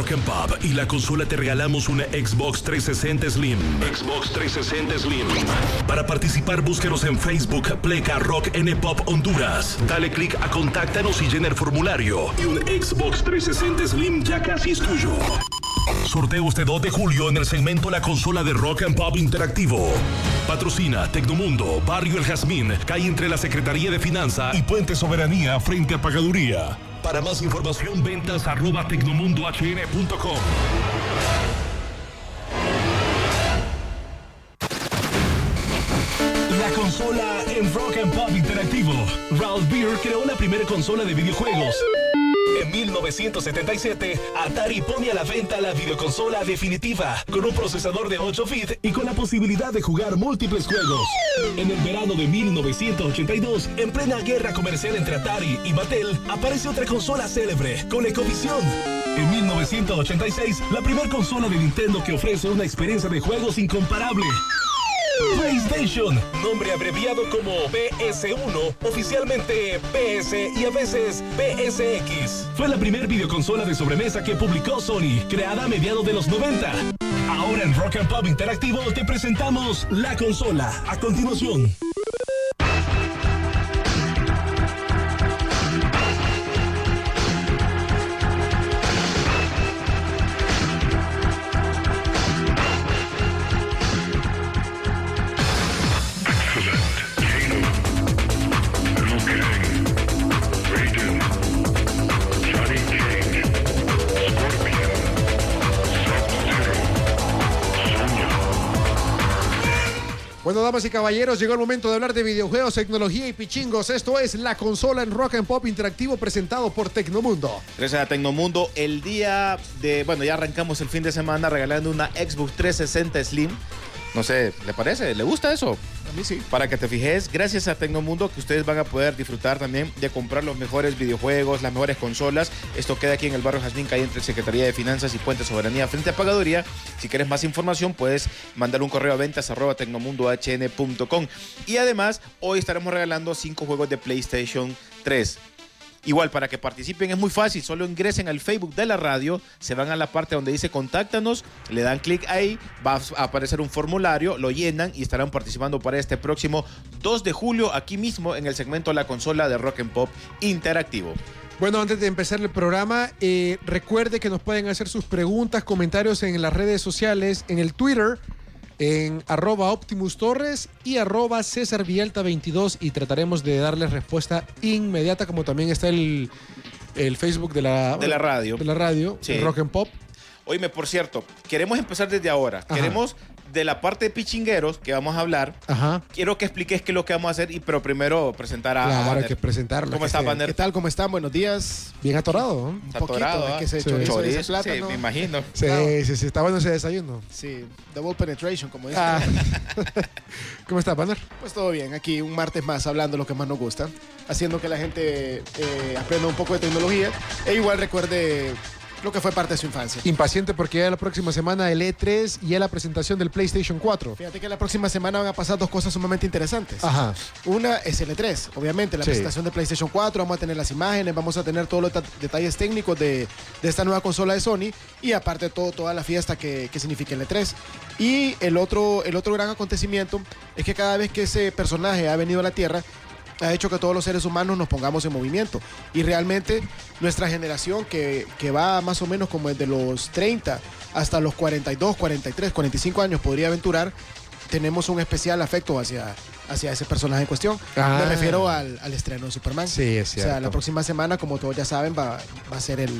Rock and Pop y la consola te regalamos una Xbox 360 Slim. Xbox 360 Slim. Para participar, búsquenos en Facebook, Pleca Rock N Pop Honduras. Dale clic a Contáctanos y llena el formulario. Y un Xbox 360 Slim ya casi es tuyo. Sorteo este 2 de julio en el segmento La consola de Rock and Pop Interactivo. Patrocina Tecnomundo, Barrio El Jazmín, calle entre la Secretaría de Finanza y Puente Soberanía frente a Pagaduría. Para más información, ventas arroba tecnomundohn.com. La consola en Rock and Pop Interactivo. Ralph Beer creó la primera consola de videojuegos. En 1977, Atari pone a la venta la videoconsola definitiva, con un procesador de 8 bits y con la posibilidad de jugar múltiples juegos. En el verano de 1982, en plena guerra comercial entre Atari y Mattel, aparece otra consola célebre, con Ecovisión. En 1986, la primera consola de Nintendo que ofrece una experiencia de juegos incomparable. PlayStation, nombre abreviado como PS1, oficialmente PS y a veces PSX. Fue la primer videoconsola de sobremesa que publicó Sony, creada a mediados de los 90. Ahora en Rock and Pop Interactivo te presentamos la consola. A continuación. Damas y caballeros, llegó el momento de hablar de videojuegos, tecnología y pichingos. Esto es la consola en Rock and Pop interactivo presentado por Tecnomundo. Gracias a Tecnomundo. El día de, bueno, ya arrancamos el fin de semana regalando una Xbox 360 Slim. No sé, ¿le parece? ¿Le gusta eso? Sí. Para que te fijes, gracias a Tecnomundo que ustedes van a poder disfrutar también de comprar los mejores videojuegos, las mejores consolas. Esto queda aquí en el barrio Jazmín, calle entre Secretaría de Finanzas y Puente Soberanía frente a Pagaduría. Si quieres más información, puedes mandar un correo a ventas tecnomundohn.com. Y además, hoy estaremos regalando cinco juegos de PlayStation 3. Igual, para que participen es muy fácil, solo ingresen al Facebook de la radio, se van a la parte donde dice contáctanos, le dan clic ahí, va a aparecer un formulario, lo llenan y estarán participando para este próximo 2 de julio aquí mismo en el segmento La Consola de Rock and Pop Interactivo. Bueno, antes de empezar el programa, eh, recuerde que nos pueden hacer sus preguntas, comentarios en las redes sociales, en el Twitter, en arroba Optimus Torres y arroba César Vialta 22 y trataremos de darles respuesta inmediata, como también está el, el Facebook de la, De la radio. De la radio, Sí. Rock and Pop. Oíme, por cierto, queremos empezar desde ahora. Ajá. Queremos de la parte de pichingueros que vamos a hablar. Ajá. Quiero que expliques qué es lo que vamos a hacer, y, pero primero presentar a, a Claro, hay Banner. que presentarlo. ¿Cómo que está, esté Banner? ¿Qué tal? ¿Cómo están? Buenos días. Bien atorado. ¿no? Está poquito, atorado, es ¿ah? que se Sí. chorizo, plátano. sí, me imagino. Sí, Claro. sí, sí, está bueno ese desayuno. Sí, double penetration, como dicen. Ah. ¿Cómo está, Banner? Pues todo bien, aquí un martes más hablando lo que más nos gusta, haciendo que la gente eh, aprenda un poco de tecnología e igual recuerde lo que fue parte de su infancia. Impaciente porque ya la próxima semana el E3 y ya la presentación del PlayStation 4. Fíjate que la próxima semana van a pasar dos cosas sumamente interesantes. Ajá. Una es el E3, obviamente, la Sí. presentación de PlayStation 4, vamos a tener las imágenes, vamos a tener todos los ta- detalles técnicos de, de esta nueva consola de Sony y aparte todo, toda la fiesta que, que significa el E3. Y el otro, el otro gran acontecimiento es que cada vez que ese personaje ha venido a la Tierra, ha hecho que todos los seres humanos nos pongamos en movimiento. Y realmente nuestra generación, que, que va más o menos como desde los 30 hasta los 42, 43, 45 años, podría aventurar, tenemos un especial afecto hacia, hacia ese personaje en cuestión. Ah. Me refiero al, al estreno de Superman. Sí, es O sea, cierto. la próxima semana, como todos ya saben, va, va a ser el,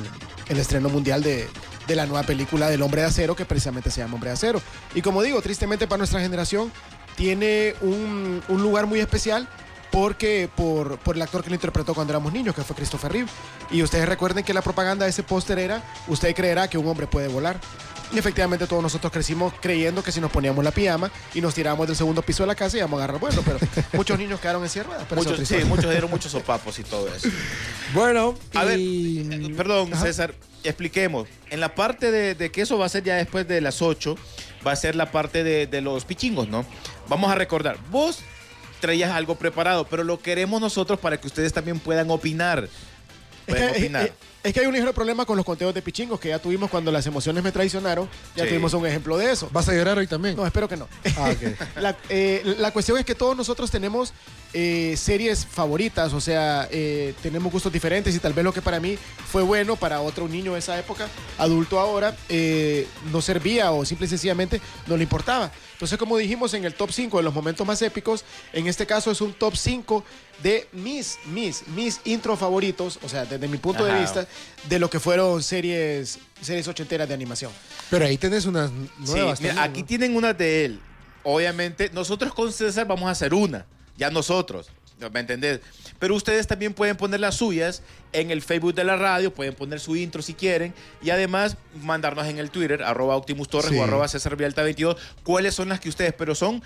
el estreno mundial de, de la nueva película del Hombre de Acero, que precisamente se llama Hombre de Acero. Y como digo, tristemente para nuestra generación, tiene un, un lugar muy especial porque por, por el actor que lo interpretó cuando éramos niños, que fue Christopher Reeve. Y ustedes recuerden que la propaganda de ese póster era, usted creerá que un hombre puede volar. Y efectivamente todos nosotros crecimos creyendo que si nos poníamos la pijama y nos tirábamos del segundo piso de la casa íbamos a agarrar vuelo, pero muchos niños quedaron en sierra. Muchos, sí, muchos dieron muchos sopapos y todo eso. Bueno, A ver, y- eh, perdón, Ajá. César, expliquemos. En la parte de, de que eso va a ser ya después de las 8, va a ser la parte de, de los pichingos, ¿no? Vamos a recordar, vos traías algo preparado, pero lo queremos nosotros para que ustedes también puedan opinar. Pueden opinar. Es que hay un ligero problema con los conteos de pichingos que ya tuvimos cuando las emociones me traicionaron. Ya Sí. tuvimos un ejemplo de eso. ¿Vas a llorar hoy también? No, espero que no. Ah, ok. la, eh, la cuestión es que todos nosotros tenemos eh, series favoritas, o sea, eh, tenemos gustos diferentes y tal vez lo que para mí fue bueno, para otro niño de esa época, adulto ahora, eh, no servía o simple y sencillamente no le importaba. Entonces, como dijimos en el top 5 de los momentos más épicos, en este caso es un top 5 de mis, mis, mis intro favoritos, o sea, desde mi punto de vista, de lo que fueron series, series ochenteras de animación. Pero ahí tenés unas Sí, nuevas. mira, también, aquí ¿no? tienen una de él. Obviamente, nosotros con César vamos a hacer una. Ya nosotros. ¿Me entendés? Pero ustedes también pueden poner las suyas en el Facebook de la radio, pueden poner su intro si quieren y además mandarnos en el Twitter, arroba Optimus Torres Sí. o arroba César Vialta 22, cuáles son las que ustedes, pero son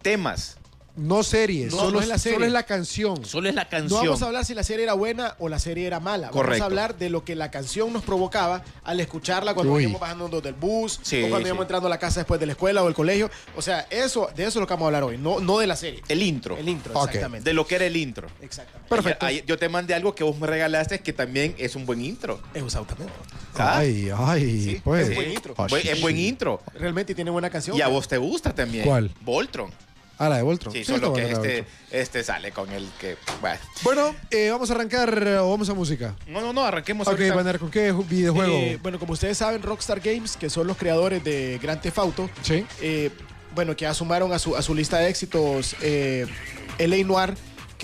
temas. No series, No, solo, no es la serie. solo es la canción. Solo es la No canción. vamos a hablar si la serie era buena o la serie era mala. Vamos Correcto. a hablar de lo que la canción nos provocaba al escucharla cuando íbamos bajando del bus Sí, o cuando sí. íbamos entrando a la casa después de la escuela o el colegio. O sea, eso, de eso es lo que vamos a hablar hoy, no, no de la serie. El intro. El intro, exactamente. De lo que era el intro. Exactamente. Perfecto. Ayer- yo te mandé algo que vos me regalaste que también es un buen intro. Exactamente. ¿sabes? Ay, ay, Sí, pues. es buen intro. Buen- sí, es buen intro. Realmente tiene buena canción. Y a vos te gusta también. ¿Cuál? Voltron. Ah, la de Voltron. Sí, solo que este, este sale con el que. Bueno. Bueno, eh, vamos a arrancar o vamos a música. No, no, no, arranquemos Ok, ahorita. Banner, ¿con qué ju- videojuego? Eh, bueno, como ustedes saben, Rockstar Games, que son los creadores de Grand Theft Auto, sí. eh, bueno, que ya sumaron a su, a su lista de éxitos eh, LA Noir,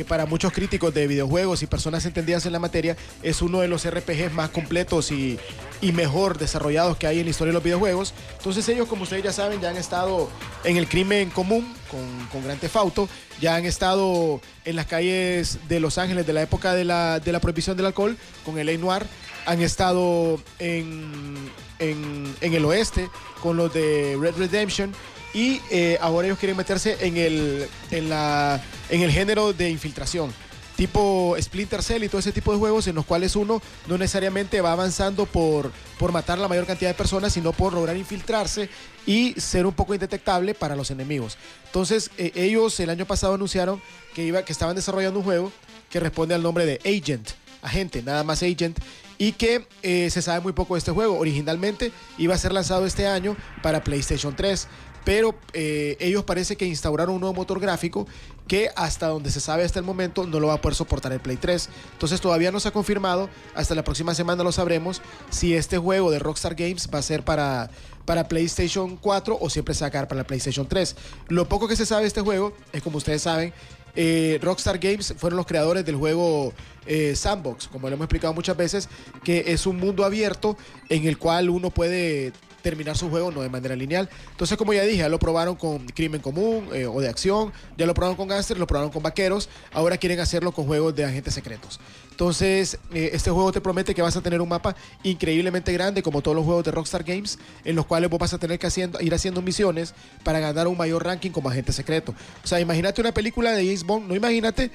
que para muchos críticos de videojuegos y personas entendidas en la materia es uno de los RPGs más completos y, y mejor desarrollados que hay en la historia de los videojuegos. Entonces ellos, como ustedes ya saben, ya han estado en el crimen común con, con Grand Theft Auto, ya han estado en las calles de Los Ángeles de la época de la, de la prohibición del alcohol con LA Noir, han estado en, en, en el oeste con los de Red Redemption y eh, ahora ellos quieren meterse en el, en, la, en el género de infiltración. Tipo Splinter Cell y todo ese tipo de juegos en los cuales uno no necesariamente va avanzando por, por matar la mayor cantidad de personas, sino por lograr infiltrarse y ser un poco indetectable para los enemigos. Entonces, eh, ellos el año pasado anunciaron que, iba, que estaban desarrollando un juego que responde al nombre de Agent, agente, nada más Agent, y que eh, se sabe muy poco de este juego. Originalmente iba a ser lanzado este año para PlayStation 3, pero eh, ellos parece que instauraron un nuevo motor gráfico que hasta donde se sabe hasta el momento no lo va a poder soportar el Play 3. Entonces todavía no se ha confirmado, hasta la próxima semana lo sabremos, si este juego de Rockstar Games va a ser para, para PlayStation 4 o siempre se va a para la PlayStation 3. Lo poco que se sabe de este juego es como ustedes saben, eh, Rockstar Games fueron los creadores del juego eh, Sandbox, como lo hemos explicado muchas veces, que es un mundo abierto en el cual uno puede terminar su juego no de manera lineal. Entonces, como ya dije, ya lo probaron con Crimen Común eh, o de acción, ya lo probaron con Gangster, lo probaron con Vaqueros, ahora quieren hacerlo con juegos de agentes secretos. Entonces, eh, este juego te promete que vas a tener un mapa increíblemente grande, como todos los juegos de Rockstar Games, en los cuales vos vas a tener que ir haciendo misiones para ganar un mayor ranking como agente secreto. O sea, imagínate una película de James Bond, no imagínate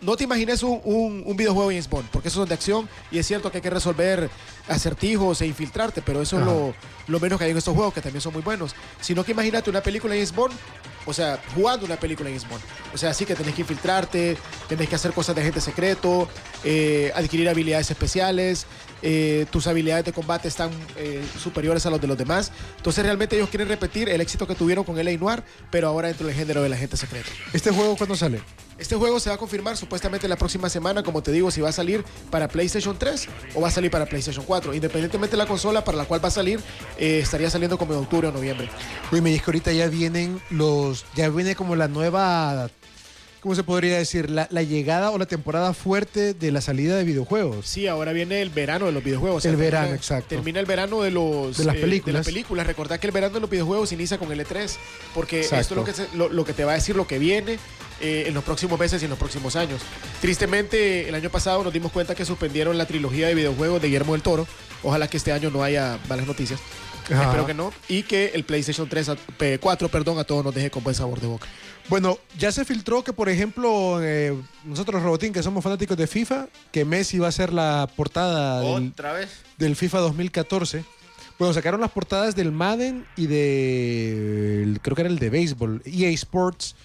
no te imagines un, un- un videojuego de James Bond, porque esos son de acción y es cierto que hay que resolver acertijos e infiltrarte, pero eso es lo, lo menos que hay en estos juegos, que también son muy buenos. Sino que imagínate una película de James Bond, o sea, jugando una película de James Bond. O sea, sí que tenés que infiltrarte, tenés que hacer cosas de agente secreto, eh, adquirir habilidades especiales, eh, tus habilidades de combate están eh, superiores a los de los demás. Entonces realmente ellos quieren repetir el éxito que tuvieron con L.A. Noir, pero ahora dentro del género del agente secreto. ¿Este juego cuándo sale? Este juego se va a confirmar supuestamente la próxima semana, como te digo, si va a salir para PlayStation 3 o va a salir para PlayStation 4. Independientemente de la consola para la cual va a salir, eh, estaría saliendo como en octubre o noviembre. Uy, me dice que ahorita ya vienen los. Ya viene como la nueva. ¿Cómo se podría decir? La, la llegada o la temporada fuerte de la salida de videojuegos. Sí, ahora viene el verano de los videojuegos. El verano, termina- exacto. Termina el verano de los De las eh, películas. de las películas. Recordad que el verano de los videojuegos inicia con el E3, porque Exacto. esto es lo que, se- lo, lo que te va a decir lo que viene eh, en los próximos meses y en los próximos años. Tristemente, el año pasado nos dimos cuenta que suspendieron la trilogía de videojuegos de Guillermo del Toro. Ojalá que este año no haya malas noticias. Ajá. Espero que no. Y que el PlayStation 3 a- P- 4 perdón, a todos nos deje con buen sabor de boca. Bueno, ya se filtró que, por ejemplo, eh, nosotros, Robotín, que somos fanáticos de FIFA, que Messi va a ser la portada del, vez. del FIFA 2014. Bueno, sacaron las portadas del Madden y de. Creo que era el de béisbol. EA Sports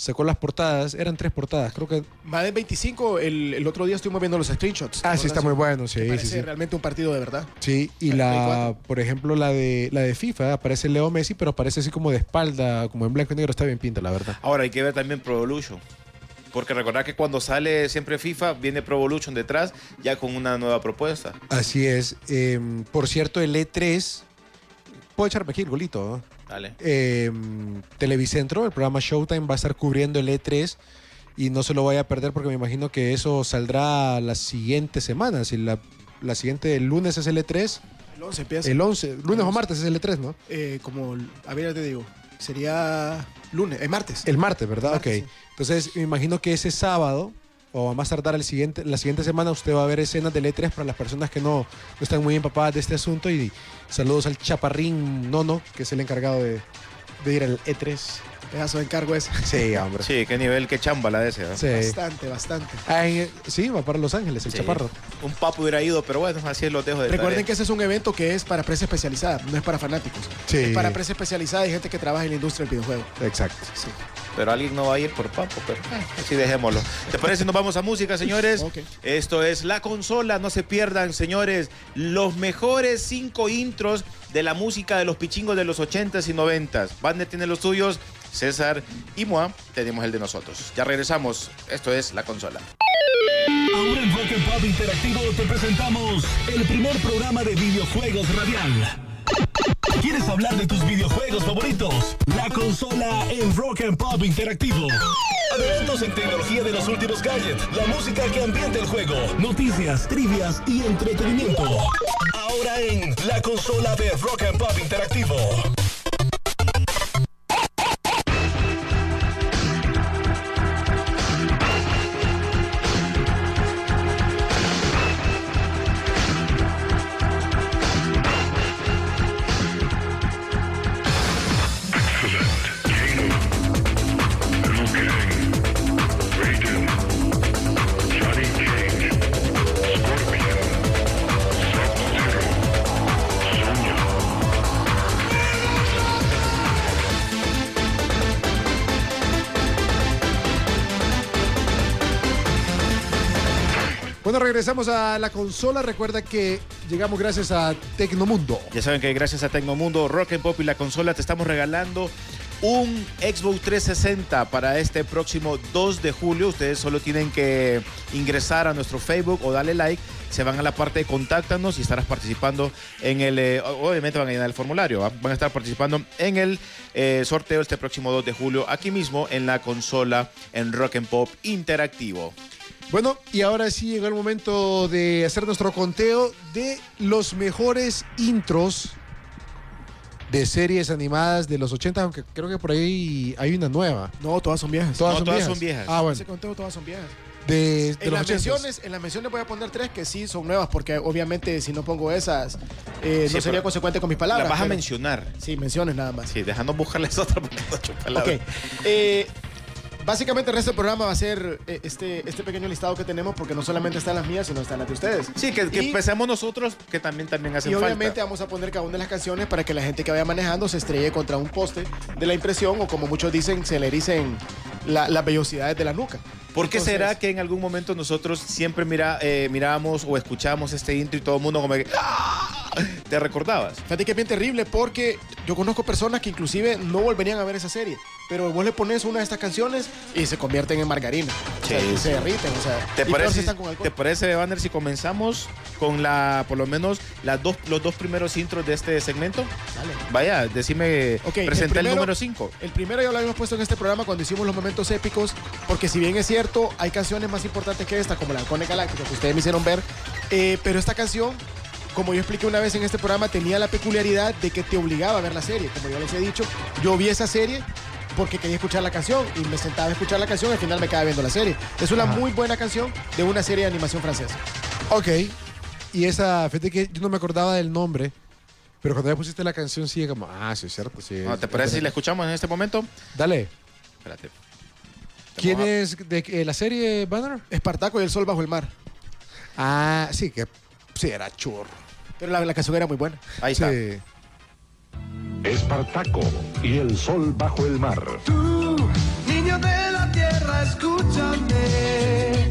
sacó las portadas, eran tres portadas, creo que... Madden 25, el, el otro día estuvimos viendo los screenshots. Ah, sí, está muy bueno, sí, parece sí. realmente un partido de verdad. Sí, y la, 4. por ejemplo, la de la de FIFA, aparece Leo Messi, pero aparece así como de espalda, como en blanco y negro, está bien pinta, la verdad. Ahora hay que ver también Pro Evolution. Porque recordar que cuando sale siempre FIFA, viene Pro Evolution detrás, ya con una nueva propuesta. Así es. Eh, por cierto, el E3, puedo echarme aquí el golito, ¿no? Dale. Eh, Televicentro, el programa Showtime, va a estar cubriendo el E3 y no se lo vaya a perder porque me imagino que eso saldrá la siguiente semana. Si la, la siguiente, el lunes es el E3, El 11 empieza. el 11, lunes o martes es el E3, ¿no? Eh, como, a ver, ya te digo, sería lunes, eh, martes. El martes, ¿verdad? Martes, ok. sí. Entonces, me imagino que ese sábado, o a más tardar el siguiente, la siguiente semana, usted va a ver escenas del E3 para las personas que no, no están muy empapadas de este asunto. Y saludos al Chaparrín Nono, que es el encargado de, de ir al E3. Pedazo de encargo ese. Sí, hombre. Sí, qué nivel, qué chamba la de ese. ¿no? Sí. Bastante, bastante. Ah, en- sí, va para Los Ángeles, el Sí. Chaparro. Un papo hubiera ido, pero bueno, así los dejo de Recuerden tarea. que ese es un evento que es para prensa especializada, no es para fanáticos. Sí. Es para prensa especializada y gente que trabaja en la industria del videojuego. Exacto. Sí. Pero alguien no va a ir por papo, pero eh, así dejémoslo. ¿Te parece? Nos vamos a música, señores. Esto es La Consola. No se pierdan, señores, los mejores cinco intros de la música de los pichingos de los 80s y 90s. Bande tiene los tuyos, César y Moa tenemos el de nosotros. Ya regresamos. Esto es La Consola. Ahora en Rock and Pop Interactivo te presentamos el primer programa de videojuegos radial. ¿Quieres hablar de tus videojuegos favoritos? La consola en Rock and Pop Interactivo. Adelantos en tecnología de los últimos gadgets, la música que ambienta el juego, noticias, trivias y entretenimiento. Ahora en la consola de Rock and Pop Interactivo. Regresamos a la consola. Recuerda que llegamos gracias a Tecnomundo. Ya saben que gracias a Tecnomundo, Rock and Pop y la consola te estamos regalando un Xbox 360 para este próximo 2 de julio. Ustedes solo tienen que ingresar a nuestro Facebook o darle like. Se van a la parte de contáctanos y estarás participando en el. eh, obviamente van a llenar el formulario. ¿va? Van a estar participando en el eh, sorteo este próximo 2 de julio aquí mismo en la consola en Rock and Pop Interactivo. Bueno, y ahora sí llegó el momento de hacer nuestro conteo de los mejores intros de series animadas de los 80, aunque creo que por ahí hay una nueva. No, todas son viejas. Todas, No, son, todas viejas. son viejas. Ah, bueno. Ese conteo todas son viejas. De, de En las, 80s. menciones, en las menciones voy a poner tres que sí son nuevas, porque obviamente si no pongo esas, eh, Sí, no sería consecuente con mis palabras. La vas a mencionar. Sí, menciones nada más. Sí, dejando buscarles otra porque no he hecho Ok. palabras. Eh, básicamente el resto del programa va a ser eh, este, este pequeño listado que tenemos, porque no solamente están las mías, sino están las de ustedes. Sí, que, que Y- empecemos nosotros, que también, también hacen Y obviamente falta. vamos a poner cada una de las canciones para que la gente que vaya manejando se estrelle contra un poste de la impresión o como muchos dicen, se le ericen la- las vellosidades de la nuca. ¿Por qué Entonces- será que en algún momento nosotros siempre mira, eh, mirábamos o escuchábamos este intro y todo el mundo como que... ¡ah! ¿Te recordabas? Fíjate que es bien terrible porque yo conozco personas que inclusive no volverían a ver esa serie, pero vos le pones una de estas canciones y se convierten en margarina. O sea, Sí, sí. se derriten, o sea, ¿Te parece. ¿Te parece, Banner, si comenzamos con la, por lo menos, las dos, los dos primeros intros de este segmento? Dale. Vaya, decime, Ok, el presenta el, primero- número 5. El primero ya lo habíamos puesto en este programa cuando hicimos los momentos épicos, porque si bien es cierto, hay canciones más importantes que esta, como la Halcones Galácticos, que ustedes me hicieron ver, eh, pero esta canción, como yo expliqué una vez en este programa, tenía la peculiaridad de que te obligaba a ver la serie. Como yo les he dicho, yo vi esa serie porque quería escuchar la canción y me sentaba a escuchar la canción y al final me quedaba viendo la serie. Es una Ajá. muy buena canción de una serie de animación francesa. Ok. Y esa, fíjate que yo no me acordaba del nombre, pero cuando ya pusiste la canción sigue como, ah, sí, es cierto, sí. ¿Te parece si la escuchamos en este momento? Dale. Espérate. ¿Quién es de eh, la serie Banner? Espartaco y el sol bajo el mar. Ah, sí, que sí, era churro. Pero la, la canción era muy buena. Ahí Sí. está. Espartaco y el sol bajo el mar. Tú, niño de la escúchame.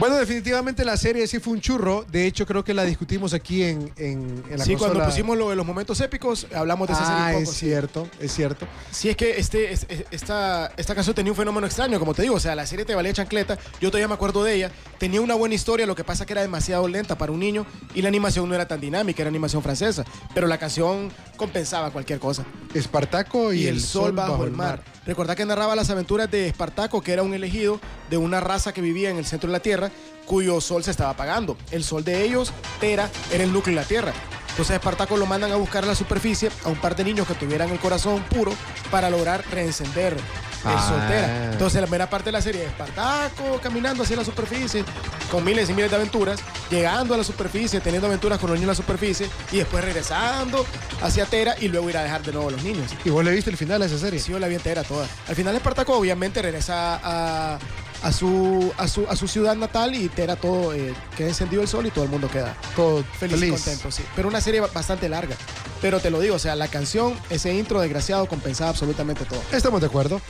Bueno, definitivamente la serie sí fue un churro. De hecho, creo que la discutimos aquí en, en, en la Sí, consola. cuando pusimos lo de los momentos épicos, hablamos de esa Ah, serie un es sí. cierto, es cierto. Sí, es que este, es- es- esta, esta canción tenía un fenómeno extraño, como te digo. O sea, la serie te valía chancleta. Yo todavía me acuerdo de ella. Tenía una buena historia, lo que pasa que era demasiado lenta para un niño y la animación no era tan dinámica, era animación francesa. Pero la canción compensaba cualquier cosa. Espartaco y, Y, el, sol bajo, el mar. Recordá que narraba las aventuras de Espartaco, que era un elegido de una raza que vivía en el centro de la Tierra, cuyo sol se estaba apagando. El sol de ellos, Tera, era el núcleo de la Tierra. Entonces a Espartaco lo mandan a buscar a la superficie a un par de niños que tuvieran el corazón puro para lograr reencender el Ah. sol Tera. Entonces la primera parte de la serie es Espartaco caminando hacia la superficie con miles y miles de aventuras, llegando a la superficie, teniendo aventuras con los niños en la superficie y después regresando hacia Tera y luego ir a dejar de nuevo a los niños. ¿Y vos le viste el final a esa serie? Sí, yo la vi entera toda. Al final Espartaco obviamente regresa a, a su, a, su, a su ciudad natal y Tera todo, eh, queda encendido el sol y todo el mundo queda Todo feliz, feliz. y contento, sí. Pero una serie ba- bastante larga. Pero te lo digo, o sea, la canción, ese intro desgraciado compensaba absolutamente todo. Estamos de acuerdo.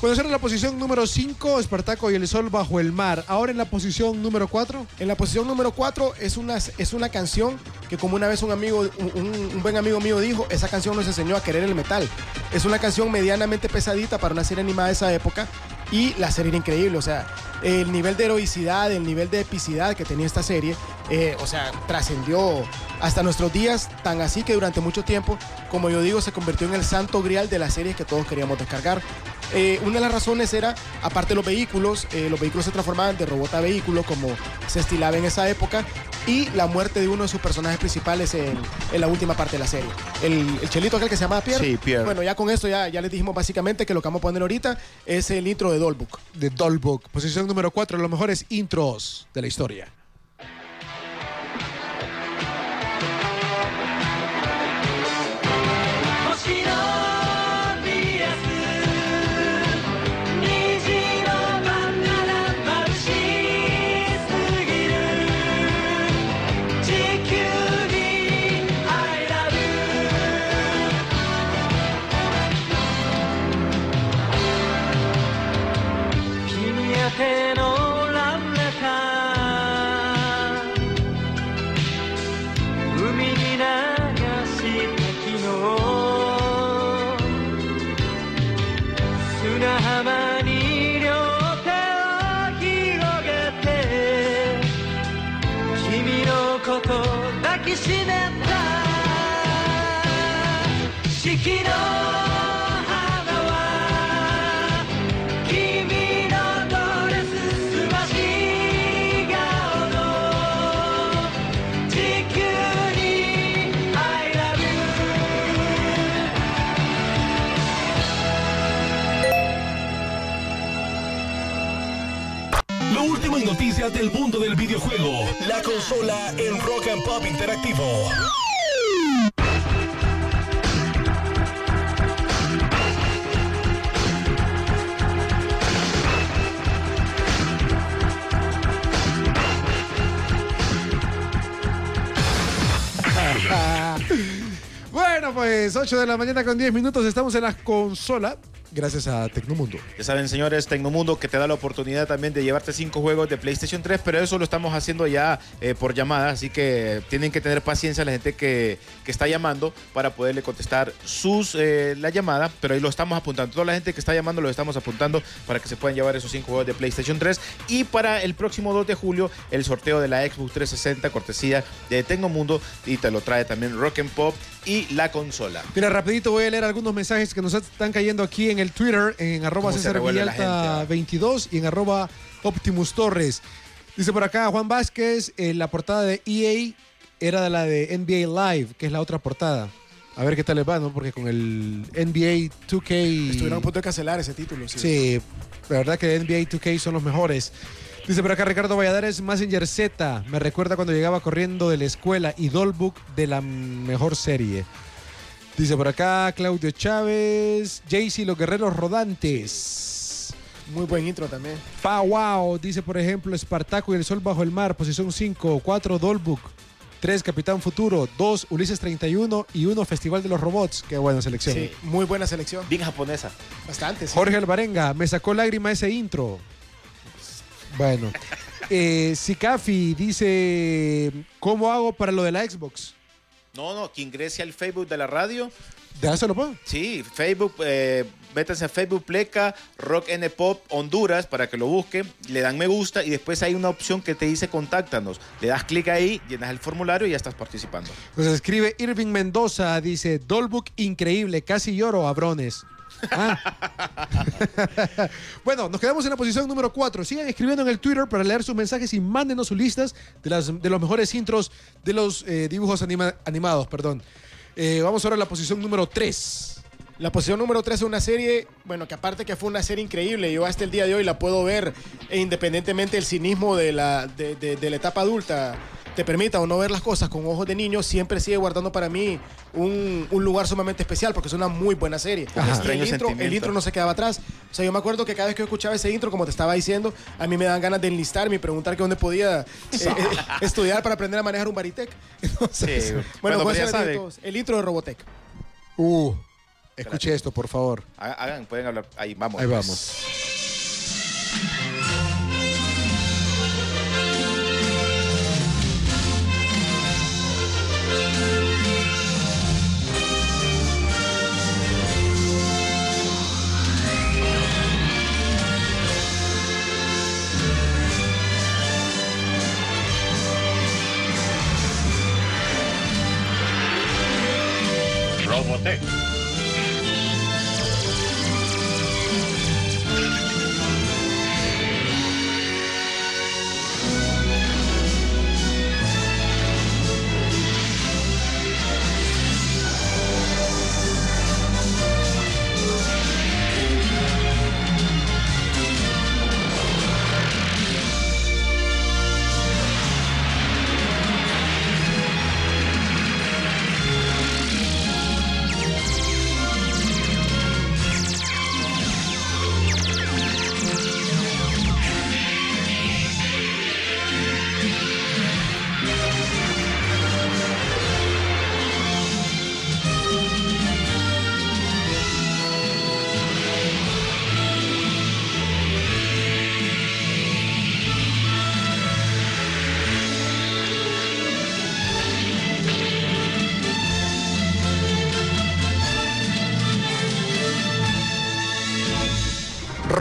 Bueno, era la posición número 5, Espartaco y el sol bajo el mar. Ahora en la posición número 4. En la posición número 4 es una, es una canción que como una vez un amigo, un, un- un buen amigo mío dijo, esa canción nos enseñó a querer el metal. Es una canción medianamente pesadita para una serie animada de esa época y la serie era increíble, o sea, el nivel de heroicidad, el nivel de epicidad que tenía esta serie, eh, o sea, trascendió hasta nuestros días, tan así que durante mucho tiempo, como yo digo, se convirtió en el santo grial de las series que todos queríamos descargar. Eh, una de las razones era, aparte de los vehículos, eh, los vehículos se transformaban de robot a vehículo como se estilaba en esa época y la muerte de uno de sus personajes principales en, en la última parte de la serie. El, el chelito aquel que se llamaba Pierre. Sí, Pierre. Bueno, ya con esto ya, ya les dijimos básicamente que lo que vamos a poner ahorita es el intro de Dollbook. de Dollbook. Posición número 4, los mejores intros de la historia.「consola en Rock and Pop Interactivo. bueno, pues 8 de la mañana con 10 minutos estamos en la consola. Gracias a Tecnomundo. Ya saben, señores, Tecnomundo que te da la oportunidad también de llevarte cinco juegos de PlayStation 3, pero eso lo estamos haciendo ya eh, por llamada, así que tienen que tener paciencia la gente que, que está llamando para poderle contestar sus eh, la llamada, pero ahí lo estamos apuntando. Toda la gente que está llamando lo estamos apuntando para que se puedan llevar esos cinco juegos de PlayStation 3 y para el próximo 2 de julio el sorteo de la Xbox 360 cortesía de Tecnomundo y te lo trae también Rock and Pop y la consola. Mira, rapidito voy a leer algunos mensajes que nos están cayendo aquí en el Twitter, en arroba ¿Cómo se César Villalta gente, ah? 22 y en arroba Optimus Torres. Dice por acá Juan Vázquez, eh, la portada de EA era de la de NBA Live, que es la otra portada. A ver qué tal les va, ¿no? Porque con el NBA 2K... Estuvieron a punto de cancelar ese título. Sí. Sí, la verdad que NBA 2K son los mejores. Dice por acá Ricardo Valladares, Messenger Z. Me recuerda cuando llegaba corriendo de la escuela y Dollbook de la mejor serie. Dice por acá Claudio Chávez, Jaycee Los Guerreros Rodantes. Muy buen intro también. Pa wow, dice por ejemplo Espartaco y el Sol bajo el mar, posición 5, 4 Dollbook, 3 Capitán Futuro, 2 Ulises 31 y 1 Festival de los Robots. Qué buena selección. Sí, muy buena selección. Bien japonesa. Bastante. sí. Jorge Alvarenga, me sacó lágrima ese intro. Bueno. Eh, Sikafi dice, ¿cómo hago para lo de la Xbox? No, no, que ingrese al Facebook de la radio Déjaselo, pues. Sí, Facebook, eh, métanse a Facebook Pleca, Rock N Pop Honduras para que lo busquen, le dan me gusta y después hay una opción que te dice contáctanos. Le das clic ahí, llenas el formulario y ya estás participando. Nos escribe Irving Mendoza, dice, Dollbook increíble, casi lloro, abrones. Ah. bueno, nos quedamos en la posición número 4. Sigan escribiendo en el Twitter para leer sus mensajes y mándenos sus listas de, las, de los mejores intros de los eh, dibujos anima- animados. Perdón. Eh, vamos ahora a la posición número 3. La posición número 3 es una serie, bueno, que aparte que fue una serie increíble, yo hasta el día de hoy la puedo ver e independientemente del cinismo de la, de la etapa adulta te permita o no ver las cosas con ojos de niño, siempre sigue guardando para mí un, un lugar sumamente especial porque es una muy buena serie. Y el, intro, el sentimiento. intro no se quedaba atrás. O sea, yo me acuerdo que cada vez que yo escuchaba ese intro, como te estaba diciendo, a mí me dan ganas de enlistarme y preguntar que dónde podía eh, eh, estudiar para aprender a manejar un Baritec. Entonces, Sí, bueno, bueno, ya sabe. todos. el intro de Robotech. Uh, escuche esto, por favor. Ha- Hagan, pueden hablar. Ahí vamos. Ahí pues. vamos.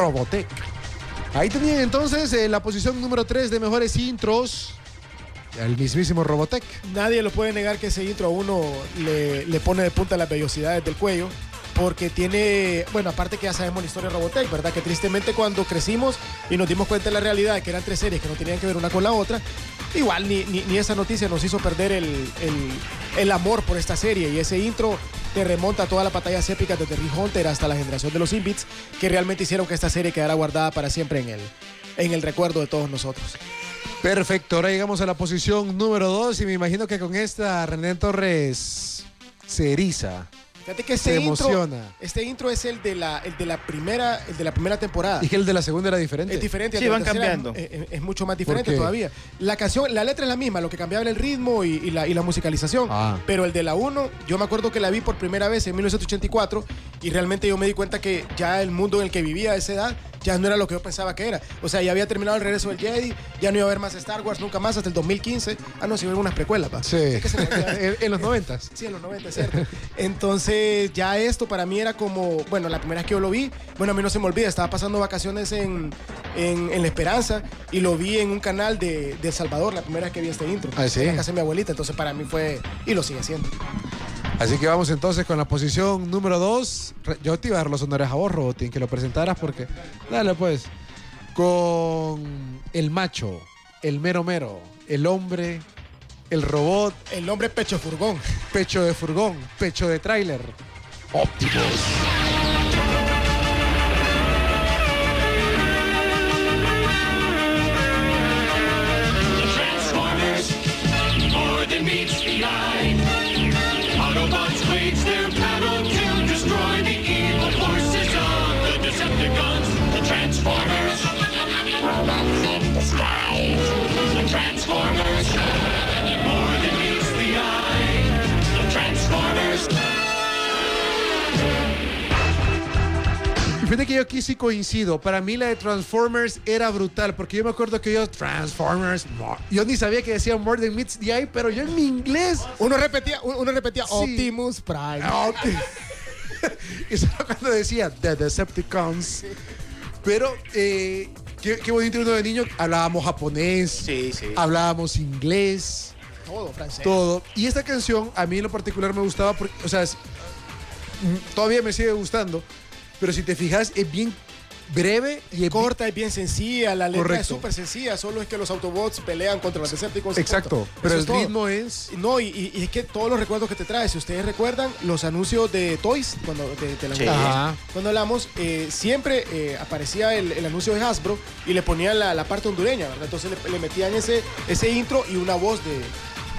Robotech. Ahí tenían entonces eh, la posición número 3 de mejores intros. El mismísimo Robotech. Nadie lo puede negar que ese intro a uno le, pone de punta las vellosidades del cuello. Porque tiene, bueno, aparte que ya sabemos la historia de Robotech, ¿verdad? Que tristemente cuando crecimos y nos dimos cuenta de la realidad que eran tres series que no tenían que ver una con la otra, igual ni, ni, esa noticia nos hizo perder el, el- el amor por esta serie. Y ese intro te remonta a todas las batallas épicas desde Rick Hunter hasta la generación de los Inbits, que realmente hicieron que esta serie quedara guardada para siempre en el, en el recuerdo de todos nosotros. Perfecto, ahora llegamos a la posición número 2 y me imagino que con esta René Torres se eriza. Fíjate que este intro, emociona. este intro es el de la, el de la primera, el de la primera temporada. Y que el de la segunda era diferente. Es diferente. Sí, van cambiando. Es, es- es mucho más diferente qué? todavía. La canción, la letra es la misma, lo que cambiaba era el ritmo y, y la, y la musicalización. Ah. Pero el de la 1, yo me acuerdo que la vi por primera vez en 1984 y realmente yo me di cuenta que ya el mundo en el que vivía a esa edad ya no era lo que yo pensaba que era. O sea, ya había terminado el regreso del Jedi, ya no iba a haber más Star Wars nunca más hasta el 2015. Ah, no, si hubo algunas precuelas, pa. Sí. Es que se me olvidaba. en, en los noventas. Sí, en los 90, ¿cierto? Entonces, ya esto para mí era como, bueno, la primera vez que yo lo vi, bueno, a mí no se me olvida, estaba pasando vacaciones en, en, en La Esperanza y lo vi en un canal de, de El Salvador, la primera vez que vi este intro. Ah, ¿sí? En la casa de mi abuelita, entonces para mí fue, y lo sigue siendo. Así que vamos entonces con la posición número 2. Yo te iba a dar los honores a vos, Robotín, que lo presentaras porque. Dale, pues. Con el macho, el mero mero, el hombre, el robot, El nombre Pecho Furgón. pecho de furgón, pecho de tráiler. Optimus. Fíjate que yo aquí sí coincido. Para mí la de Transformers era brutal, porque yo me acuerdo que yo, Transformers, more- yo ni sabía que decía More Than Meets the Eye, pero yo en mi inglés. Uno repetía, uno repetía Sí. Optimus Prime. Ah, ok. y solo cuando decía The Decepticons. Pero, eh, qué, qué bonito uno de niño. Hablábamos japonés, Sí, sí. hablábamos inglés, Todo francés. todo. Y esta canción a mí en lo particular me gustaba porque, o sea, es- mm, todavía me sigue gustando. Pero si te fijas, es bien breve y es Corta, es bien sencilla, la letra es súper sencilla, solo es que los Autobots pelean contra los Decepticons. y Exacto, punto. pero Eso el es todo. ritmo es. No, y, y- y es que todos los recuerdos que te trae, si ustedes recuerdan, los anuncios de Toys, cuando, de, de la Sí. Ajá. cuando hablamos, eh, siempre eh, aparecía el, el anuncio de Hasbro y le ponían la, la parte hondureña, ¿verdad? Entonces le, le metían ese, ese intro y una voz de,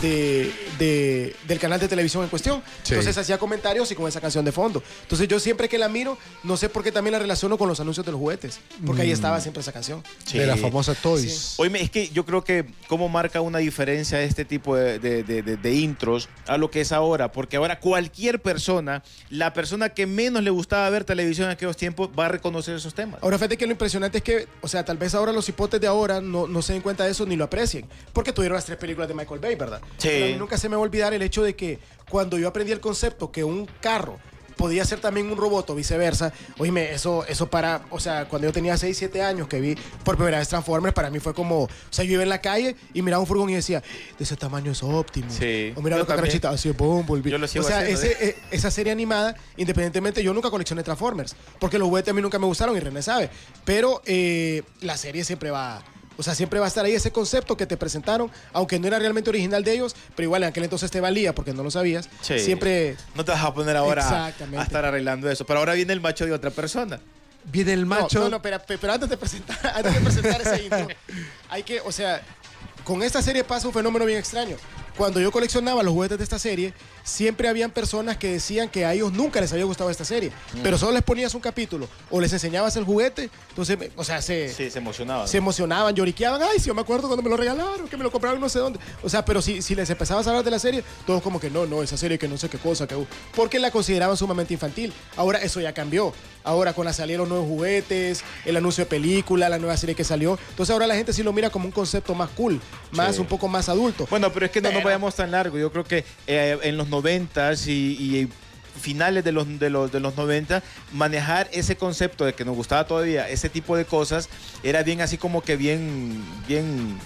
de- de- del canal de televisión en cuestión. Sí. Entonces hacía comentarios y con esa canción de fondo. Entonces yo siempre que la miro, no sé por qué también la relaciono con los anuncios de los juguetes, porque Mm. ahí estaba siempre esa canción. Sí. De la famosa Toys. Oye, es que yo creo que cómo marca una diferencia este tipo de, de- de- de- de intros a lo que es ahora, porque ahora cualquier persona, la persona que menos le gustaba ver televisión en aquellos tiempos, va a reconocer esos temas. Ahora, fíjate que lo impresionante es que, o sea, tal vez ahora los hipotes de ahora no, no se den cuenta de eso ni lo aprecien, porque tuvieron las tres películas de Michael Bay, ¿verdad? Sí. Pero a mí nunca se me va a olvidar el hecho de que cuando yo aprendí el concepto que un carro podía ser también un robot o viceversa, oíme, eso, eso para, o sea, cuando yo tenía 6, 7 años que vi por primera vez Transformers, para mí fue como, o sea, yo iba en la calle y miraba un furgón y decía, de ese tamaño es óptimo. Sí. O miraba Yo los cucarachitas, así es Bumblebee. Yo lo sigo o sea, eh, esa serie animada, independientemente, yo nunca coleccioné Transformers, porque los juguetes a mí nunca me gustaron y René sabe. Pero eh, la serie siempre va. O sea, siempre va a estar ahí ese concepto que te presentaron, aunque no era realmente original de ellos, pero igual en aquel entonces te valía porque no lo sabías. Sí. Siempre. No te vas a poner ahora a, estar arreglando eso. Pero ahora viene el macho de otra persona. Viene el macho. No, no, no, pero, pero antes de presentar, antes de presentar ese intro, hay que, o sea, con esta serie pasa un fenómeno bien extraño. Cuando yo coleccionaba los juguetes de esta serie, siempre habían personas que decían que a ellos nunca les había gustado esta serie, Mm. pero solo les ponías un capítulo o les enseñabas el juguete, entonces, o sea, se, Sí, se emocionaba. se emocionaban, lloriqueaban, ay, sí, yo me acuerdo cuando me lo regalaron, que me lo compraron no sé dónde. O sea, pero si, si les empezabas a hablar de la serie, todos como que no, no, esa serie que no sé qué cosa, que porque la consideraban sumamente infantil. Ahora eso ya cambió. Ahora con la salida de los nuevos juguetes, el anuncio de película, la nueva serie que salió. Entonces ahora la gente sí lo mira como un concepto más cool, más Sí. un poco más adulto. Bueno, pero es que no nos vayamos tan largo. Yo creo que eh, en los noventas y, y finales de los, de, los, de los 90, manejar ese concepto de que nos gustaba todavía ese tipo de cosas era bien así como que bien, bien,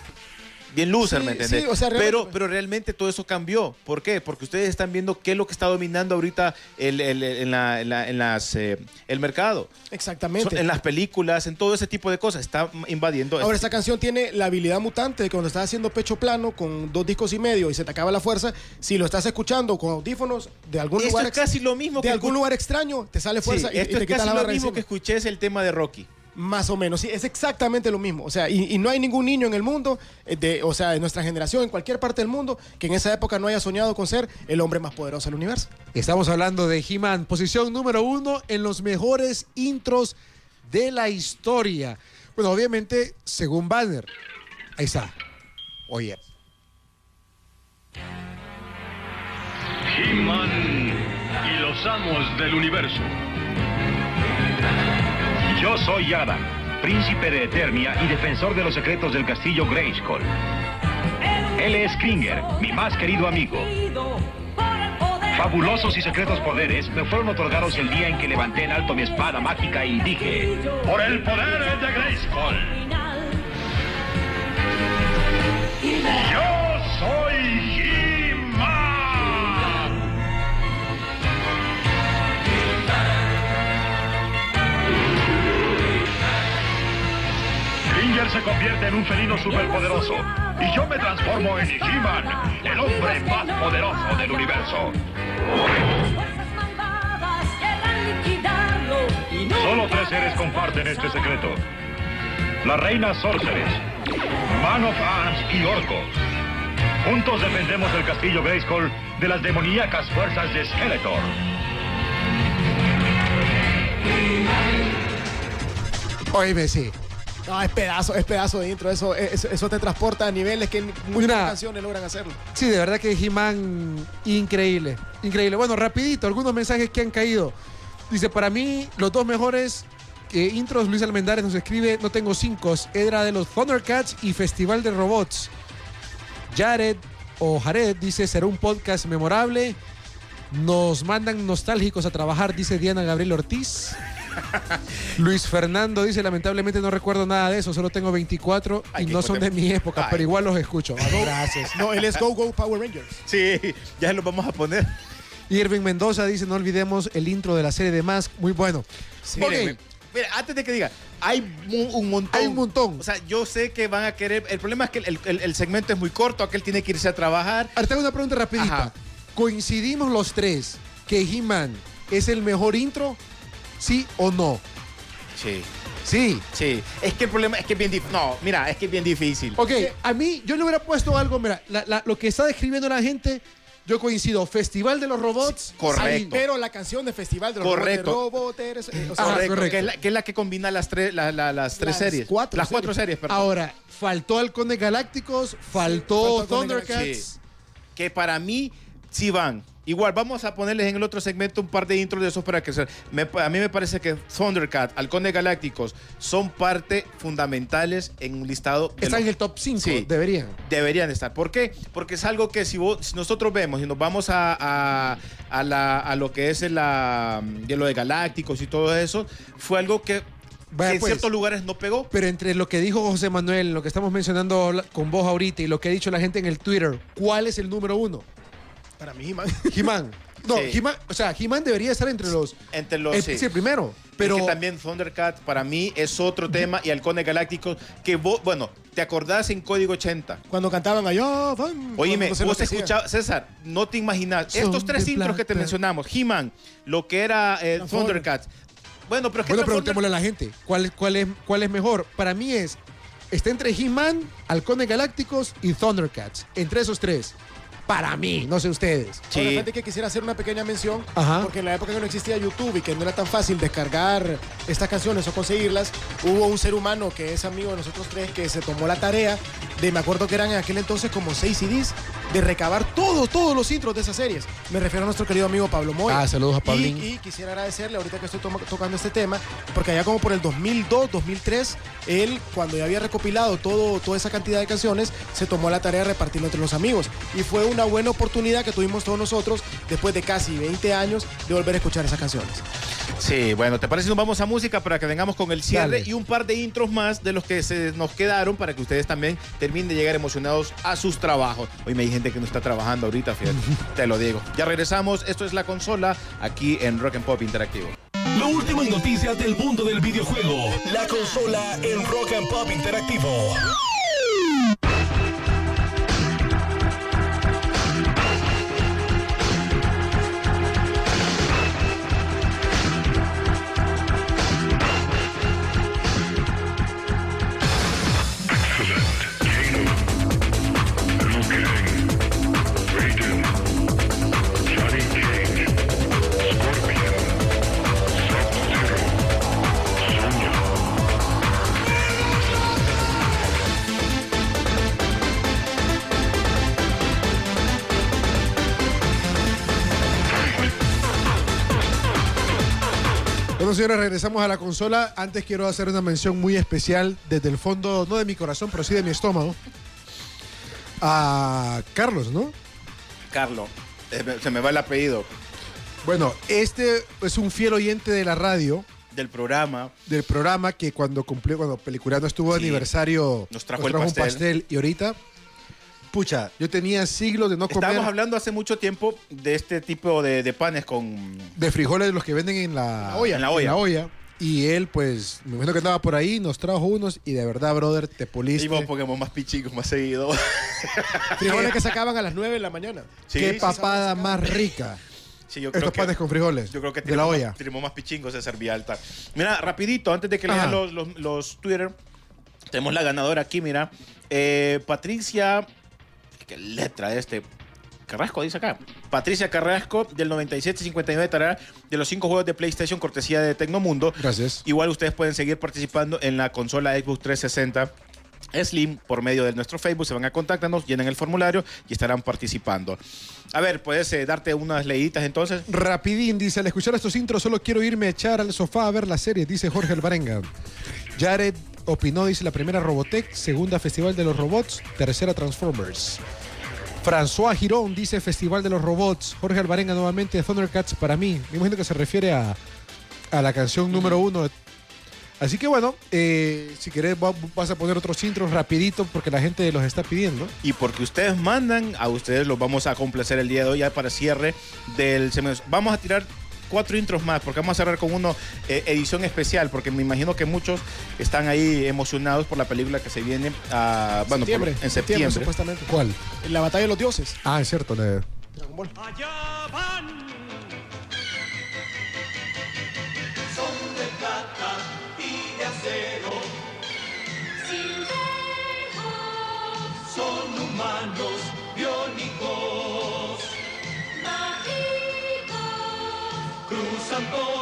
bien loser, Sí, ¿me entiendes? sí, o sea, realmente- pero, pero realmente todo eso cambió. ¿Por qué? Porque ustedes están viendo qué es lo que está dominando ahorita el, el- en, la- en la- en las, eh, el mercado. Exactamente. Son- en las películas, en todo ese tipo de cosas. Está invadiendo. Ahora, este esta canción tiene la habilidad mutante de que cuando estás haciendo pecho plano con dos discos y medio y se te acaba la fuerza, si lo estás escuchando con audífonos de algún Esto lugar es casi lo mismo de que algún lugar extraño, te sale fuerza y, y esto te es quitas casi la lo barra mismo encima. que escuché es el tema de Rocky. Más o menos, sí, es exactamente lo mismo. O sea, y, y no hay ningún niño en el mundo, eh, de, o sea, de nuestra generación, en cualquier parte del mundo, que en esa época no haya soñado con ser el hombre más poderoso del universo. Estamos hablando de He-Man, posición número uno en los mejores intros de la historia. Bueno, obviamente, según Banner. Ahí está. Oye. He-Man y los amos del universo. Yo soy Adam, príncipe de Eternia y defensor de los secretos del castillo Grayskull. Él es Kringer, mi más querido amigo. Fabulosos y secretos poderes me fueron otorgados el día en que levanté en alto mi espada mágica y dije, por el poder de Grayskull. Yo Kringer se convierte en un felino superpoderoso y yo me transformo en He-Man, el hombre más poderoso del universo. Solo tres seres comparten este secreto. La reina Sorceress, Man of Arms y Orco. Juntos defendemos el castillo Grayskull de las demoníacas fuerzas de Skeletor. Oye, sí. No, es pedazo, es pedazo de intro. Eso, eso, eso te transporta a niveles que Mira. pocas canciones logran hacerlo. Sí, de verdad que He-Man, increíble. Increíble. Bueno, rapidito, algunos mensajes que han caído. Dice, para mí, los dos mejores eh, intros, Luis Almendares nos escribe, no tengo cinco, era de los Thundercats y Festival de Robots. Jared o Jared dice, será un podcast memorable. Nos mandan nostálgicos a trabajar, dice Diana Gabriel Ortiz. Luis Fernando dice, lamentablemente no recuerdo nada de eso, solo tengo 24 Ay, y no son de mi época, Ay. pero igual los escucho. Gracias. No, él es Go Go Power Rangers. Sí, ya lo vamos a poner. Irving Mendoza dice, no olvidemos el intro de la serie de Mask, muy bueno. Ok, Mírenme, mira, antes de que diga, hay un montón. Hay un montón. O sea, yo sé que van a querer. El problema es que el, el- el segmento es muy corto, aquel tiene que irse a trabajar. Ahora te hago una pregunta rapidita. Ajá. ¿Coincidimos los tres que He-Man es el mejor intro? ¿Sí o no? Sí. Sí. Sí, es que el problema es que es bien difícil. No, mira, es que es bien difícil. Ok, a mí yo le hubiera puesto algo, mira, la- la- lo que está describiendo la gente, yo coincido, Festival de los Robots. Correcto. ahí. Pero la canción de Festival de los Correcto. Roboteros, eh, o sea, Ajá, correcto, correcto. Que, es la, que es la que combina las tres, la- la- las tres Las series. cuatro las cuatro series, perdón. Ahora, faltó Halcones Galácticos, faltó faltó Halcones Thundercats. Sí. que para mí sí van. Igual, vamos a ponerles en el otro segmento un par de intros de esos para que se... me- a mí me parece que Thundercat, Halcones Galácticos son parte fundamentales en un listado de Están los- en el top 5, Sí. deberían. Deberían estar. ¿Por qué? Porque es algo que si, vos- si nosotros vemos y nos vamos a, a- a la- a lo que es la- de lo de Galácticos y todo eso, fue algo que, Vaya, en pues. ciertos lugares no pegó. Pero entre lo que dijo José Manuel, lo que estamos mencionando con vos ahorita y lo que ha dicho la gente en el Twitter, ¿cuál es el número uno? Para mí, man. He-Man. No, Sí. He-Man, o sea, He-Man debería estar entre los. Entre los... sí. sí, el primero. Pero. Que también Thundercat para mí es otro tema y Halcones Galácticos que vos, bueno, ¿te acordás en Código 80? Cuando cantaban allá, van. Oíme, cuando se vos enloquecían. escuchabas, César, no te imaginas, Son estos tres de intros que te plata. mencionamos, He-Man, lo que era eh, Transformers. Thundercats. Bueno, pero es que Bueno, preguntémosle a la gente, ¿cuál, cuál, es, ¿cuál es mejor? Para mí es, está entre He-Man, Halcones Galácticos y Thundercats. Entre esos tres. Para mí, no sé ustedes. Sí. Fíjate que quisiera hacer una pequeña mención, Ajá. porque en la época que no existía YouTube y que no era tan fácil descargar estas canciones o conseguirlas, hubo un ser humano que es amigo de nosotros tres que se tomó la tarea de, me acuerdo que eran en aquel entonces como seis CDs, de recabar todos, todos los intros de esas series. Me refiero a nuestro querido amigo Pablo Moy. Ah, saludos a Pablín. Y, y quisiera agradecerle ahorita que estoy tocando este tema, porque allá como por el 2002, 2003, él, cuando ya había recopilado todo, toda esa cantidad de canciones, se tomó la tarea de repartirlo entre los amigos. Y fue una buena oportunidad que tuvimos todos nosotros, después de casi 20 años, de volver a escuchar esas canciones. Sí, bueno, ¿te parece si nos vamos a música para que vengamos con el cierre Dale. y un par de intros más de los que se nos quedaron para que ustedes también terminen de llegar emocionados a sus trabajos? Hoy me hay gente que no está trabajando ahorita, fíjate, te lo digo. Ya regresamos, esto es La Consola, aquí en Rock and Pop Interactivo. Lo último en noticias del mundo del videojuego. La consola en Rock and Pop Interactivo. Bueno, señores, regresamos a la consola. Antes quiero hacer una mención muy especial desde el fondo, no de mi corazón, pero sí de mi estómago. A Carlos, ¿no? Carlos, eh, se me va el apellido Bueno, este es un fiel oyente de la radio, del programa. del programa que cuando cumplió, cuando Peliculano estuvo de Sí. aniversario, Nos trajo el un pastel. pastel. Y ahorita, pucha, yo tenía siglos de no comer Estábamos hablando hace mucho tiempo de este tipo de, de panes con... de frijoles de los que venden en la, olla. En la olla. olla. Y él, pues, me imagino que andaba por ahí, nos trajo unos y de verdad, brother, te puliste. Y vos Pokémon más pichicos, más seguido. Frijoles que sacaban a las 9 de la mañana. Sí, Qué sí, papada más rica. Sí, yo creo Estos que, panes con frijoles. yo creo que de la tenemos- olla. tenemos más pichingos de servía alta. Mira, rapidito, antes de que lean los, los, los Twitter, tenemos la ganadora aquí, mira. Eh, Patricia, qué letra este. Carrasco dice acá. Patricia Carrasco del 9759 Tarara de los cinco juegos de PlayStation cortesía de Tecnomundo. Gracias. Igual ustedes pueden seguir participando en la consola Xbox 360 Slim por medio de nuestro Facebook. Se van a contactarnos, llenan el formulario y estarán participando. A ver, puedes eh, darte unas leíditas entonces. Rapidín dice, al escuchar estos intros solo quiero irme a echar al sofá a ver la serie, dice Jorge Alvarenga. Jared opinó, dice la primera Robotech, segunda Festival de los Robots, tercera Transformers. François Girón dice Festival de los Robots. Jorge Alvarenga nuevamente Thundercats para mí. Me imagino que se refiere a, a la canción número uno. Así que bueno, eh, si querés va- vas a poner otros intros rapidito porque la gente los está pidiendo. Y porque ustedes mandan, a ustedes los vamos a complacer el día de hoy ya para cierre del semestre. Vamos a tirar cuatro intros más porque vamos a cerrar con uno eh, edición especial porque me imagino que muchos están ahí emocionados por la película que se viene a, bueno, por- septiembre, en septiembre. supuestamente. ¿Cuál? La batalla de los dioses. Ah, es cierto. la- Dragon Ball. Allá van. Son de plata y de acero. santo.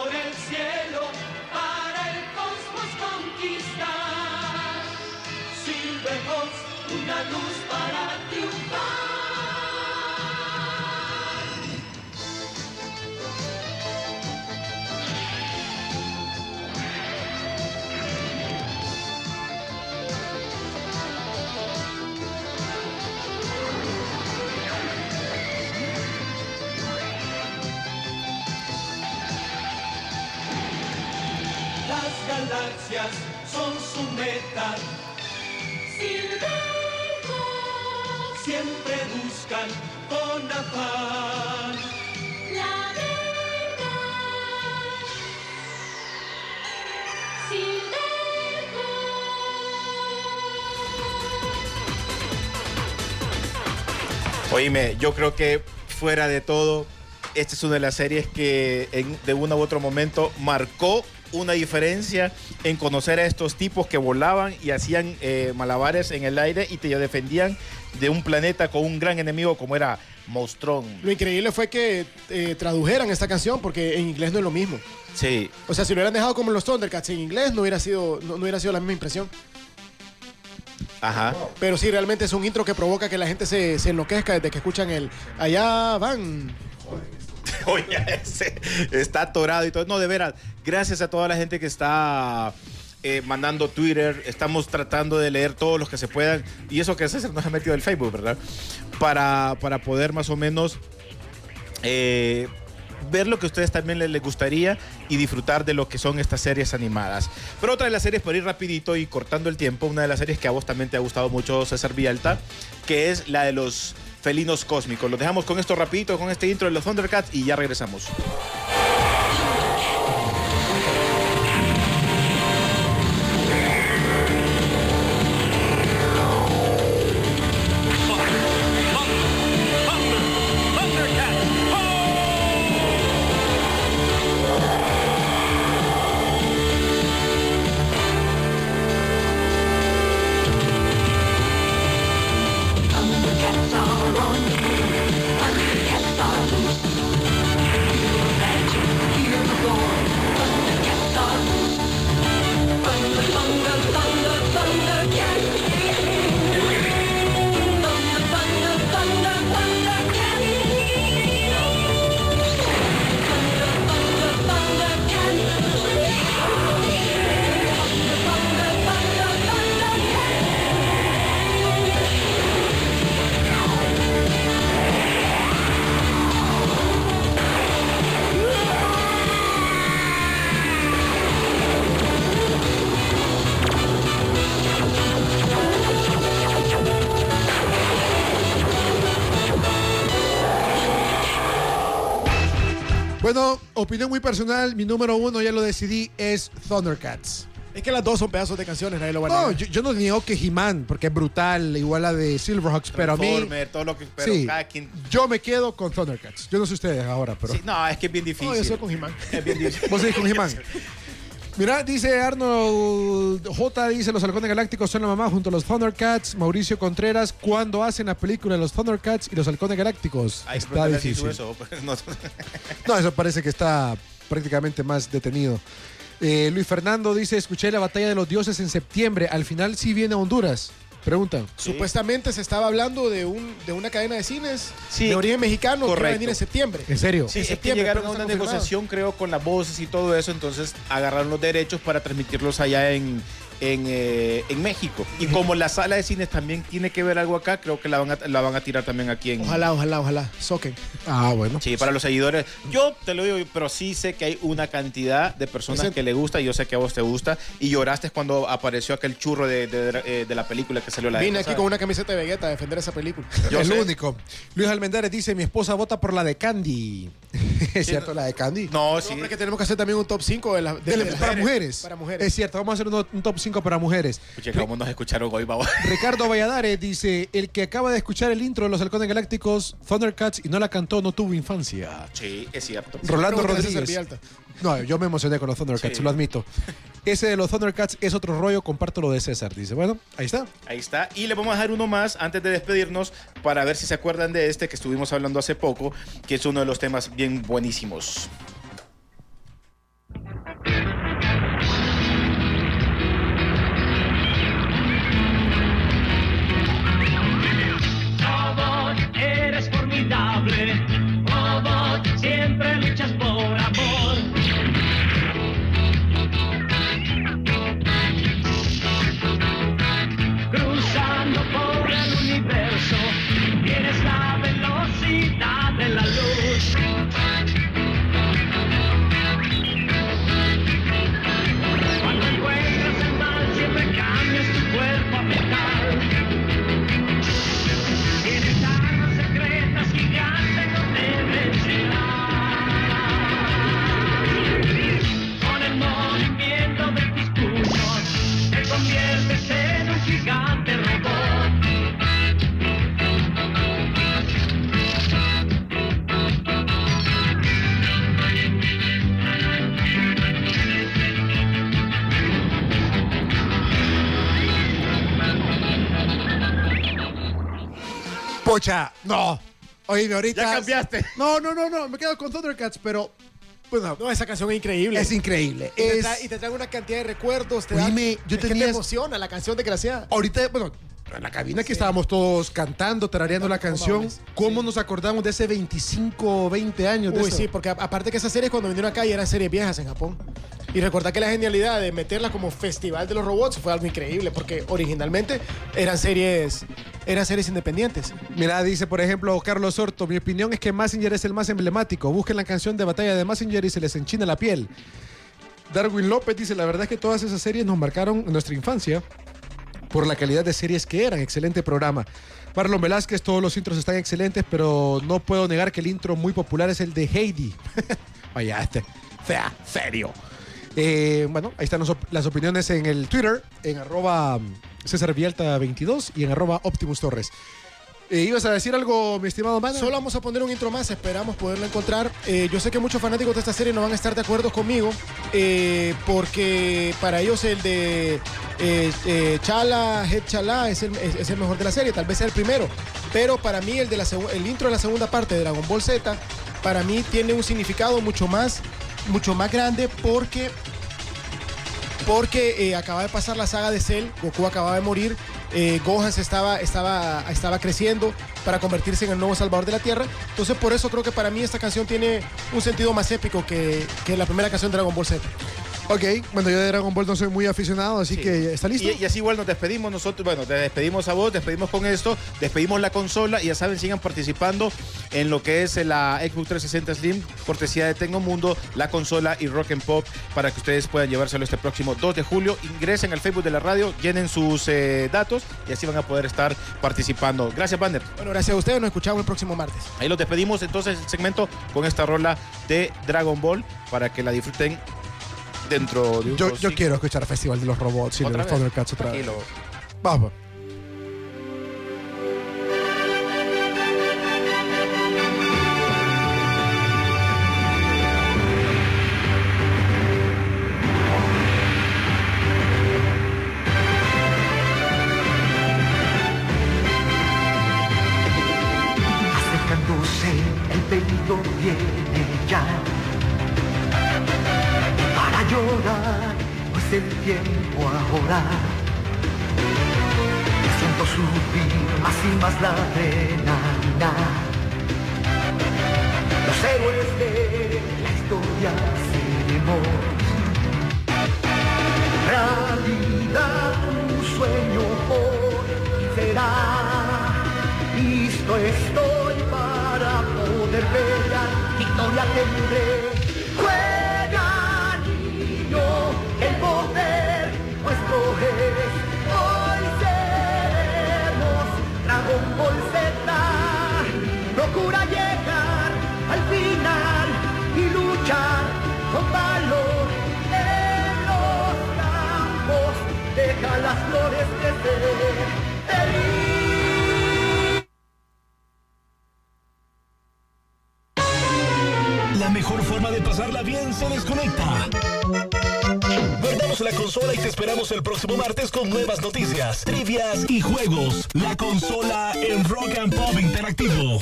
Oíme, yo creo que fuera de todo, esta es una de las series que en- de uno u otro momento marcó una diferencia en conocer a estos tipos que volaban y hacían eh, malabares en el aire y te defendían de un planeta con un gran enemigo como era Monstrón. Lo increíble fue que eh, tradujeran esta canción porque en inglés no es lo mismo. Sí, O sea, si lo hubieran dejado como los Thundercats en inglés, no hubiera sido, no, no hubiera sido la misma impresión. Ajá. Pero sí, realmente es un intro que provoca que la gente se, se enloquezca desde que escuchan el allá van. Oye, ese está atorado y todo. No, de veras, gracias a toda la gente que está eh, mandando Twitter. Estamos tratando de leer todos los que se puedan. Y eso que César nos ha metido el Facebook, ¿verdad? Para, para poder más o menos eh, ver lo que a ustedes también les, gustaría y disfrutar de lo que son estas series animadas. Pero otra de las series, por ir rapidito y cortando el tiempo, una de las series que a vos también te ha gustado mucho, César Villalta, que es la de los felinos cósmicos. Los dejamos con esto rapidito, con este intro de los Thundercats y ya regresamos. Opinión muy personal, mi número uno, ya lo decidí, es Thundercats. Es que las dos son pedazos de canciones, nadie lo va a No, negar. yo, yo no niego que He-Man, porque es brutal, igual la de Silverhawks, pero a mí, Transformer, todo lo que. Pero sí, cada quien- yo me quedo con Thundercats. Yo no sé ustedes ahora, pero... Sí, no, es que es bien difícil. No, yo soy con He-Man. Es bien difícil. Vos seguís con He-Man. Mira, dice Arnold J. Dice: Los halcones galácticos son la mamá junto a los Thundercats. Mauricio Contreras, ¿cuándo hacen la película de los Thundercats y los halcones galácticos? Ay, está difícil. eso, pues, no. No, eso parece que está prácticamente más detenido. Eh, Luis Fernando dice: Escuché la batalla de los dioses en septiembre. Al final sí viene a Honduras. Pregunta. Supuestamente se estaba hablando de, un, de una cadena de cines Sí, de origen mexicano que iba a correcto. venir en septiembre. ¿En serio? Sí, En es que septiembre, llegaron a una negociación, creo, con las voces y todo eso, entonces agarraron los derechos para transmitirlos allá en, en, eh, en México. Y como la sala de cines también tiene que ver algo acá, creo que la van a, la van a tirar también aquí en... Ojalá, ojalá, ojalá. Soquen. Ah, bueno. Sí, para los seguidores. Yo te lo digo, pero sí sé que hay una cantidad de personas Ese- que le gusta y yo sé que a vos te gusta. Y lloraste cuando apareció aquel churro de, de- eh, de la película que salió la Vine aquí con una camiseta de Vegeta a defender esa película. Yo el sé. único. Luis Almendares dice: Mi esposa vota por la de Candy. ¿Es cierto la de Candy? No, No, sí. hombre, que tenemos que hacer también un top 5 de la, de- De- de las para mujeres. Para mujeres. Es cierto, vamos a hacer un top 5 para mujeres. Escuché cómo nos escucharon hoy, babo. Ricardo Valladares dice, el que acaba de escuchar el intro de los halcones galácticos, Thundercats, y no la cantó, no tuvo infancia. Sí, es cierto. Rolando Rodríguez. No, yo me emocioné con los Thundercats, Sí. lo admito. Ese de los Thundercats es otro rollo, comparto lo de César, dice. Bueno, ahí está. Ahí está. Y le vamos a dejar uno más antes de despedirnos para ver si se acuerdan de este que estuvimos hablando hace poco, que es uno de los temas bien buenísimos. Robot, eres formidable. Robot, siempre luchas por amor. Pocha, no. Oye, ahorita... Ya cambiaste. No, no, no, no, me quedo con Thundercats, pero... Bueno, No, esa canción es increíble. es increíble. y, te trae, y te trae una cantidad de recuerdos. Te da- Oíme, yo es que tenía- te emociona la canción desgraciada. Ahorita, bueno, en la cabina que estábamos todos cantando, tarareando la canción. ¿cómo nos acordamos de ese 25 o 20 años de Uy, eso? sí, porque aparte que esas series cuando vinieron acá ya eran series viejas en Japón. Y recordar que la genialidad de meterla como festival de los robots fue algo increíble, porque originalmente eran series, eran series independientes. Mira, dice por ejemplo Carlos Sorto, mi opinión es que Massinger es el más emblemático. Busquen la canción de batalla de Massinger y se les enchina la piel. Darwin López dice, la verdad es que todas esas series nos marcaron nuestra infancia por la calidad de series que eran. Excelente programa. Marlon Velázquez, todos los intros están excelentes, pero no puedo negar que el intro muy popular es el de Heidi. Vaya, este, fea, serio. Eh, bueno, ahí están las opiniones en el Twitter, en arroba César Vialta 22 y en arroba Optimus Torres. Eh, ¿Ibas a decir algo, mi estimado Mana? Solo vamos a poner un intro más, esperamos poderlo encontrar. Eh, yo sé que muchos fanáticos de esta serie no van a estar de acuerdo conmigo, porque para ellos el de Chala, Head Chala es el, es, es el mejor de la serie, tal vez sea el primero. Pero para mí el, de la el intro de la segunda parte de Dragon Ball Z, para mí tiene un significado mucho más, mucho más grande porque porque eh, acaba de pasar la saga de Cell, Goku acababa de morir, eh, Gohan se estaba, estaba, estaba creciendo para convertirse en el nuevo salvador de la Tierra. Entonces por eso creo que para mí esta canción tiene un sentido más épico que, que la primera canción de Dragon Ball Z. Ok, bueno, yo de Dragon Ball no soy muy aficionado, así Sí. que ¿está listo? Y, y así igual nos despedimos nosotros, bueno, te despedimos a vos, despedimos con esto, despedimos la consola y ya saben, sigan participando en lo que es la Xbox 360 Slim, cortesía de Tengo Mundo, la consola y Rock and Pop para que ustedes puedan llevárselo este próximo 2 de julio. Ingresen al Facebook de la radio, llenen sus eh, datos y así van a poder estar participando. Gracias, Bander. Bueno, gracias a ustedes. Nos escuchamos el próximo martes. Ahí los despedimos entonces el segmento con esta rola de Dragon Ball para que la disfruten dentro de un Yo, yo quiero escuchar Festival de los Robots y de ¿Otra los? Thundercats otra vez. Tranquilo. Vamos. Llorar no es el tiempo ahora. Siento subir más y más la adrenalina. Los héroes de la historia seremos. Realidad un sueño fin será. Listo estoy para poder pelear, victoria tendré. La mejor forma de pasarla bien se desconecta. Guardamos la consola y te esperamos el próximo martes con nuevas noticias, trivias y juegos. La consola en Rock and Pop Interactivo.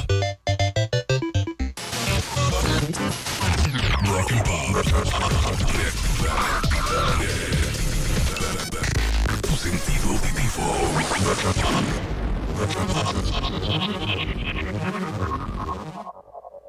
Rock and Pop. for the Kapan. The Kapan.